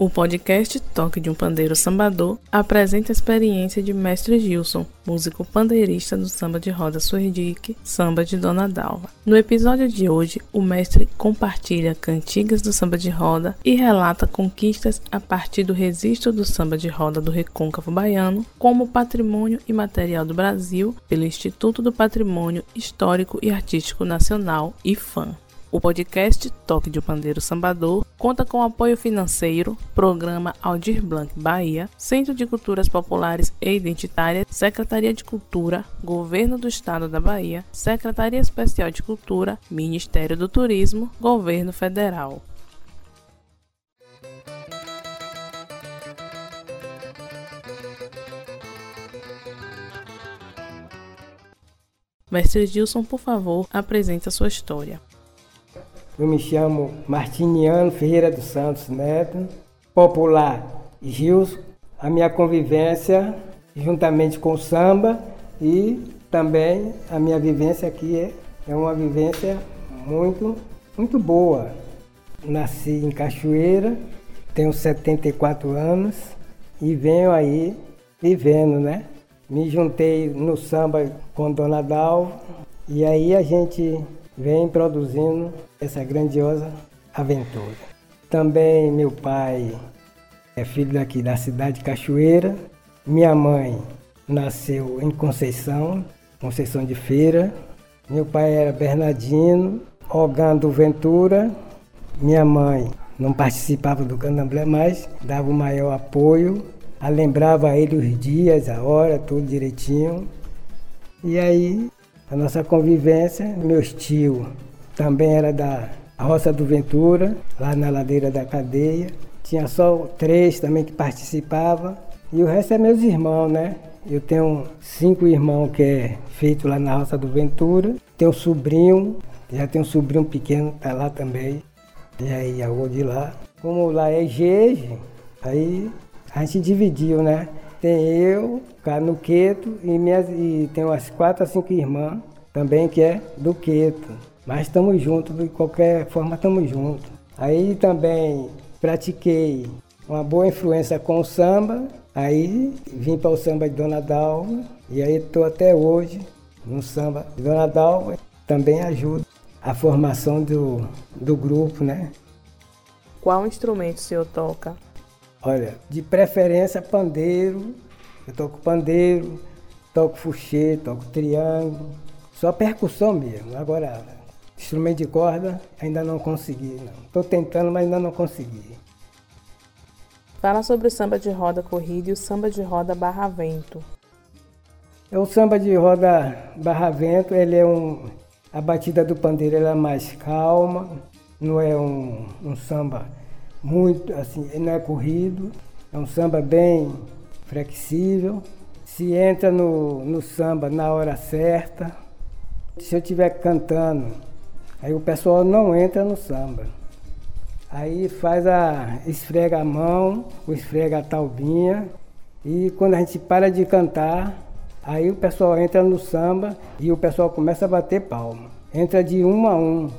O podcast Toque de um Pandeiro Sambador apresenta a experiência de Mestre Gilson, músico pandeirista do samba de roda Suerdique, samba de Dona Dalva. No episódio de hoje, o mestre compartilha cantigas do samba de roda e relata conquistas a partir do registro do samba de roda do Recôncavo Baiano como patrimônio imaterial do Brasil pelo Instituto do Patrimônio Histórico e Artístico Nacional, IFAM. O podcast Toque de Pandeiro Sambador conta com apoio financeiro, Programa Aldir Blanc Bahia, Centro de Culturas Populares e Identitárias, Secretaria de Cultura, Governo do Estado da Bahia, Secretaria Especial de Cultura, Ministério do Turismo, Governo Federal. Mestre Gilson, por favor, apresente a sua história. Eu me chamo Martiniano Ferreira dos Santos Neto, popular Gilson. A minha convivência, juntamente com o samba, e também a minha vivência aqui é, é uma vivência muito, muito boa. Nasci em Cachoeira, tenho 74 anos e venho aí vivendo, né? Me juntei no samba com Dona Dal e aí a gente vem produzindo essa grandiosa aventura. Também meu pai é filho daqui da cidade de Cachoeira. Minha mãe nasceu em Conceição, Conceição de Feira. Meu pai era Bernardino, Ogando Ventura. Minha mãe não participava do candomblé, mas dava o maior apoio. Lembrava ele os dias, a hora, tudo direitinho. E aí a nossa convivência. Meus tios também era da Roça do Ventura, lá na ladeira da cadeia. Tinha só três também que participavam. E o resto é meus irmãos, né? Eu tenho cinco irmãos que é feito lá na Roça do Ventura. Tenho um sobrinho, já tenho um sobrinho pequeno, tá lá também. E aí, vou de lá. Como lá é Gege, aí a gente dividiu, né? Tem eu, Canuqueto e, minhas, e tem umas quatro a cinco irmãs também que é do Queto. Mas estamos juntos, de qualquer forma estamos juntos. Aí também pratiquei uma boa influência com o samba, aí vim para o samba de Dona Dalva e aí estou até hoje no samba de Dona Dalva. Também ajuda a formação do, do grupo, né? Qual instrumento o senhor toca? Olha, de preferência pandeiro. Eu toco pandeiro, toco fuxê, toco triângulo, só percussão mesmo. Agora, instrumento de corda, ainda não consegui. Estou tentando, mas ainda não consegui. Fala sobre o samba de roda corrida e o samba de roda barra vento. É o samba de roda barra vento, ele é um. A batida do pandeiro é mais calma, não é um, um samba muito assim, não é corrido, é um samba bem flexível. Se entra no, no samba na hora certa. Se eu estiver cantando, aí o pessoal não entra no samba. Aí faz a. esfrega a mão, ou esfrega a talbinha. E quando a gente para de cantar, aí o pessoal entra no samba e o pessoal começa a bater palma. Entra de um a um.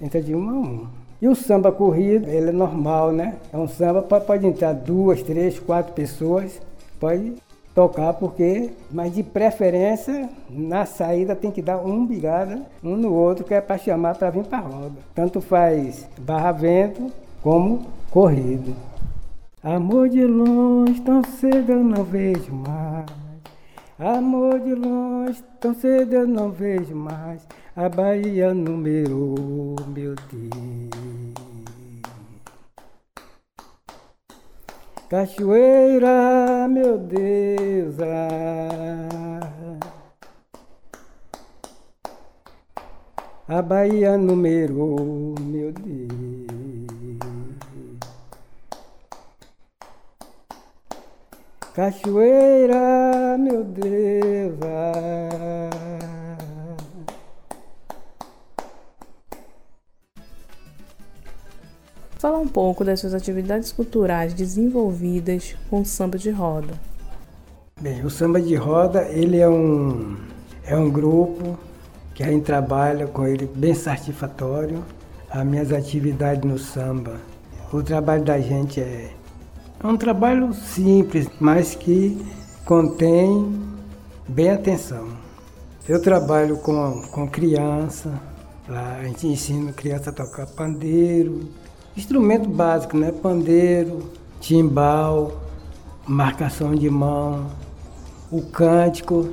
Entra de um a um. E o samba corrido, ele é normal, né? É um samba, pode, entrar duas, três, quatro pessoas, pode tocar, porque, mas de preferência, na saída tem que dar um bigada um no outro, que é para chamar para vir para a roda. Tanto faz barra vento como corrido. Amor de longe, tão cedo eu não vejo mais. Amor de longe, tão cedo eu não vejo mais. A Bahia número, meu Deus. Cachoeira, meu Deus. Ah. A Bahia número, meu Deus. Cachoeira, meu Deus. Ah. Fala um pouco das suas atividades culturais desenvolvidas com o samba de roda. Bem, o samba de roda ele é um, é um grupo que a gente trabalha com ele bem satisfatório. As minhas atividades no samba, o trabalho da gente é É um trabalho simples, mas que contém bem atenção. Eu trabalho com, com criança, lá a gente ensina criança a tocar pandeiro, instrumento básico, né? Pandeiro, timbal, marcação de mão, o cântico,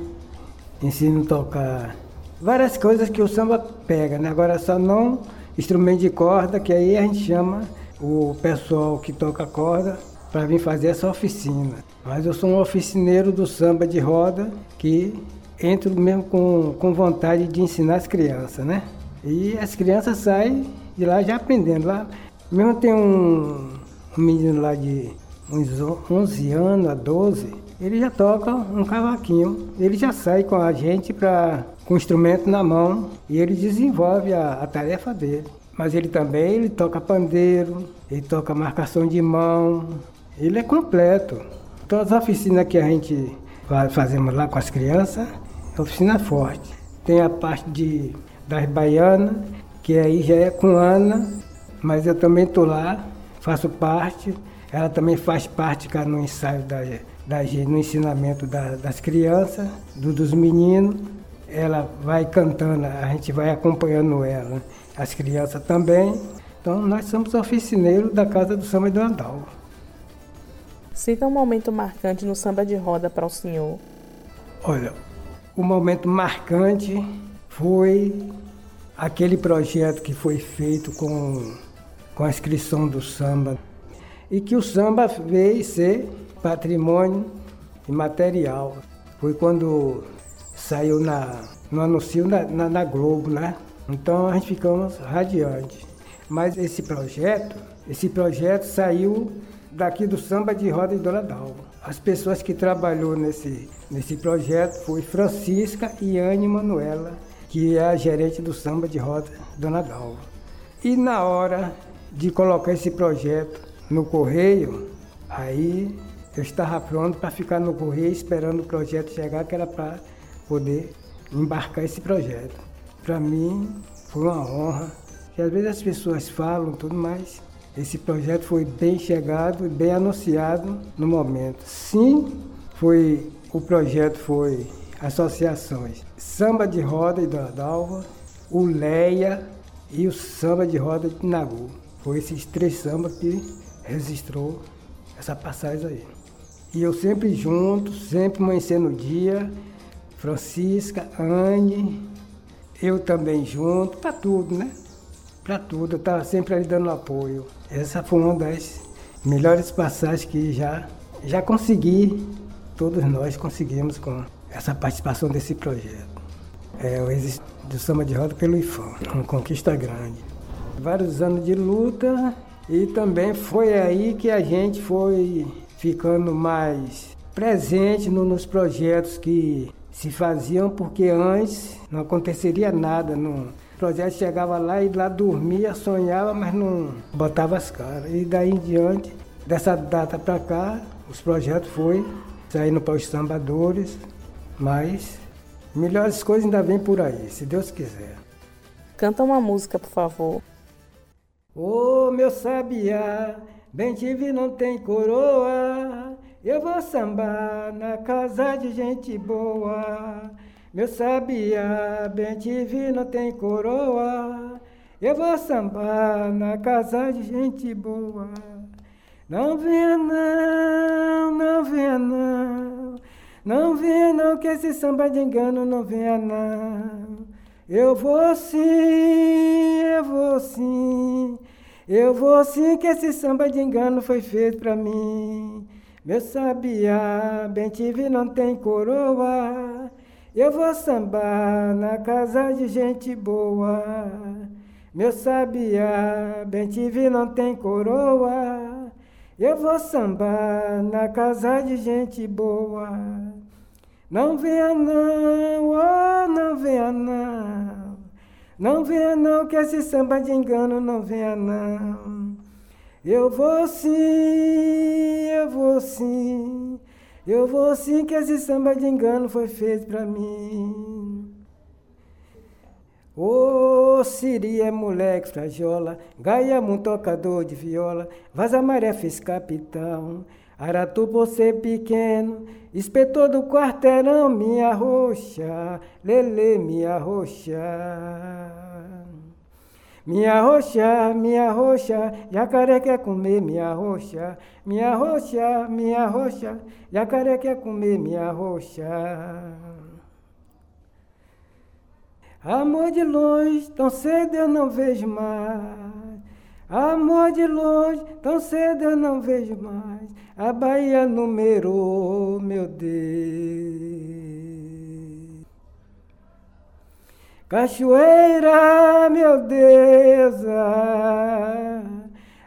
ensino a tocar várias coisas que o samba pega, né? Agora só não instrumento de corda, que aí a gente chama o pessoal que toca corda para vir fazer essa oficina. Mas eu sou um oficineiro do samba de roda que entro mesmo com, com vontade de ensinar as crianças, né? E as crianças saem de lá já aprendendo. Lá mesmo tem um, um menino lá de uns 11 anos a 12, ele já toca um cavaquinho. Ele já sai com a gente pra, com o instrumento na mão e ele desenvolve a, a tarefa dele. Mas ele também ele toca pandeiro, ele toca marcação de mão, ele é completo. Todas as oficinas que a gente fazemos lá com as crianças, é oficina forte. Tem a parte de, das baianas, que aí já é com Ana, mas eu também estou lá, faço parte. Ela também faz parte no ensaio da, da no ensinamento da, das crianças, do, dos meninos. Ela vai cantando, a gente vai acompanhando ela. As crianças também. Então nós somos oficineiros da Casa do Samba do Andal. Cita um momento marcante no samba de roda para o senhor. Olha, o momento marcante foi aquele projeto que foi feito com, com a inscrição do samba e que o samba veio ser patrimônio imaterial. Foi quando saiu na, no anúncio na, na, na Globo, né? Então a gente ficamos radiantes. Mas esse projeto, esse projeto saiu daqui do samba de roda de Dona Dalva. As pessoas que trabalhou nesse, nesse projeto foi Francisca e Anne Manuela, que é a gerente do samba de roda Dona Dalva. E na hora de colocar esse projeto no correio, aí eu estava pronto para ficar no correio esperando o projeto chegar, que era para poder embarcar esse projeto. Para mim foi uma honra. E às vezes as pessoas falam tudo mais. Esse projeto foi bem chegado e bem anunciado no momento. Sim, foi o projeto foi associações Samba de Roda de Dalva, o Leia e o Samba de Roda de Nagu. Foi esses três sambas que registrou essa passagem aí. E eu sempre junto, sempre amanhecendo o dia, Francisca, Anne, eu também junto, para tudo, né? Para tudo, estava sempre ali dando apoio. Essa foi uma das melhores passagens que já, já consegui, todos nós conseguimos com essa participação desse projeto. É o Existe do Samba de Roda pelo IFAM, uma conquista grande. Vários anos de luta e também foi aí que a gente foi ficando mais presente no, nos projetos que se faziam, porque antes não aconteceria nada. Não. Projeto chegava lá e lá dormia, sonhava, mas não botava as caras. E daí em diante, dessa data para cá, os projetos foi saindo para os sambadores, mas melhores coisas ainda vêm por aí, se Deus quiser. Canta uma música, por favor. Ô oh, meu sabiá, bem te vi não tem coroa, eu vou sambar na casa de gente boa. Meu sabiá, bem te vi não tem coroa, eu vou sambar na casa de gente boa. Não venha não, não venha não, não venha não que esse samba de engano não venha não. Eu vou sim, eu vou sim, eu vou sim que esse samba de engano foi feito pra mim. Meu sabiá, bem te vi, não tem coroa. Eu vou sambar na casa de gente boa. Meu sabiá, bem te vi, não tem coroa. Eu vou sambar na casa de gente boa. Não venha não, oh, não venha não. Não venha não, que esse samba de engano não venha não. Eu vou sim, eu vou sim. Eu vou sim, que esse samba de engano foi feito pra mim. Ô, oh, Siri é moleque frajola, Gaia um tocador de viola, Vaza Maré fez capitão, Aratu por ser pequeno, espetou do quarteirão, minha roxa, lele, minha roxa. Minha roxa, minha roxa, jacaré quer comer minha roxa. Minha roxa, minha roxa, jacaré quer comer minha roxa. Amor de longe, tão cedo eu não vejo mais. Amor de longe, tão cedo eu não vejo mais. A Bahia numerou, meu Deus. Cachoeira, meu Deus.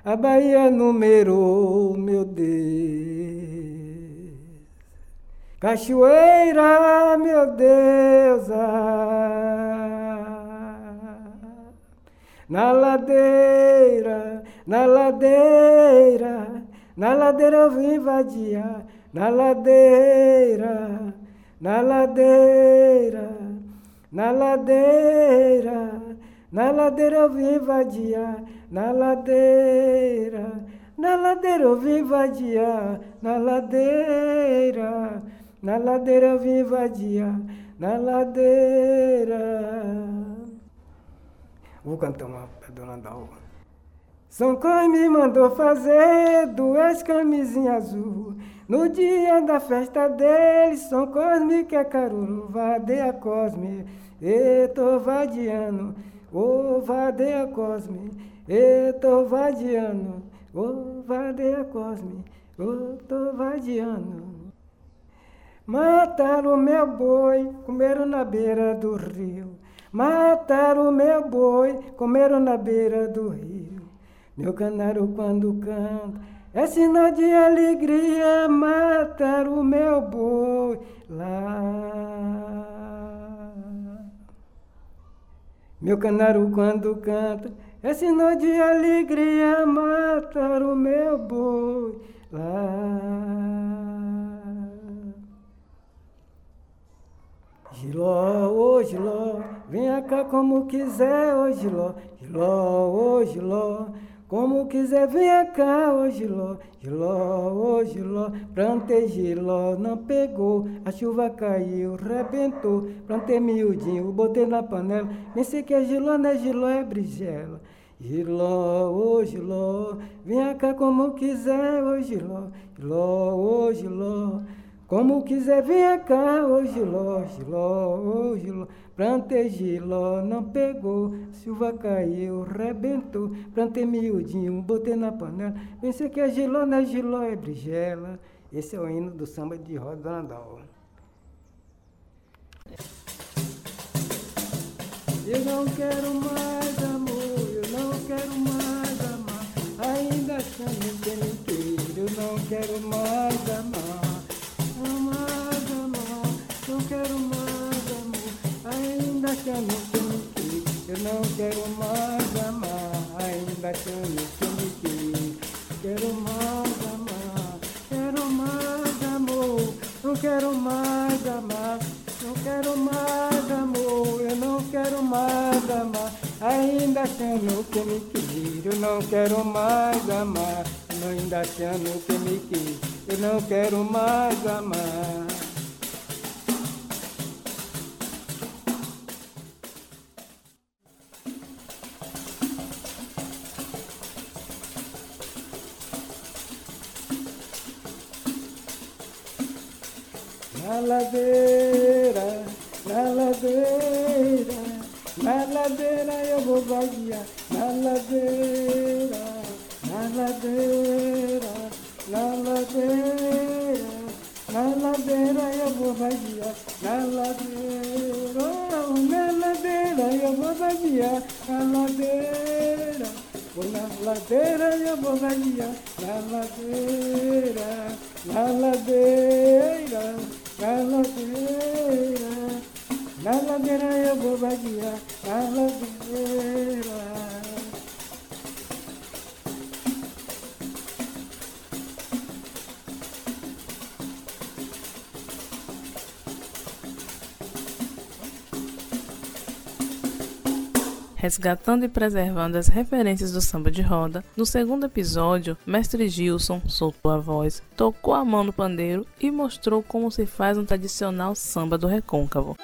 A Bahia numerou, meu Deus. Cachoeira, meu Deus, na ladeira, na ladeira, na ladeira eu vim vadiar, na ladeira, na ladeira, na ladeira, na ladeira eu vim na ladeira, na ladeira eu vim na ladeira. Na ladeira eu vim na ladeira. Vou cantar uma pra Dona Dalva. São Cois me mandou fazer duas camisinhas azul. No dia da festa dele, São Cosme que é caruru, vadeia Cosme, e tô vadiando, ô oh, vadeia Cosme, e tô vadiando, ô oh, vadeia Cosme, ô tô vadiando. Mataram meu boi, comeram na beira do rio. Mataram meu boi, comeram na beira do rio. Meu canário quando canta, é sinal de alegria. Mataram o meu boi lá. Meu canário quando canta, é sinal de alegria. Mataram o meu boi lá. Giló, ô Giló, venha cá como quiser, ô Giló, Giló, ô Giló, como quiser, venha cá, ô Giló, Giló, ô Giló, plantei Giló, não pegou, a chuva caiu, rebentou, plantei miudinho, botei na panela, pensei que é Giló, não é Giló, é brigela. Giló, ô Giló, venha cá como quiser, ô Giló, Giló, ô Giló, como quiser, venha cá, ô Giló, Giló, ô Giló. Plantei Giló, não pegou, chuva caiu, rebentou. Plantei miudinho, botei na panela. Pensei que é Giló, não é Giló, é brigela. Esse é o hino do samba de roda da Nadal. Eu não quero mais amor, eu não quero mais amar. Ainda chamo quem me queira, eu não quero mais amar ainda que me quis. Eu não quero mais amar, ainda que me quis. Quero mais amar, quero mais amor, não quero mais amar, não quero mais amor, eu não quero mais amar, ainda chamo que me quis. Eu não quero mais amar, ainda chamo que me quis eu não quero mais amar. Na ladeira, na ladeira, na ladeira eu vou vaguear, na ladeira, na ladeira na ladeira, na ladeira eu vou vadiar, na ladeira, na ladeira eu vou vadiar, na ladeira, vou na ladeira eu vou vadiar, na ladeira, na ladeira, na ladeira, na ladeira eu vou vadiar, na ladeira. Resgatando e preservando as referências do samba de roda. No segundo episódio, Mestre Gilson soltou a voz, tocou a mão no pandeiro e mostrou como se faz um tradicional samba do recôncavo.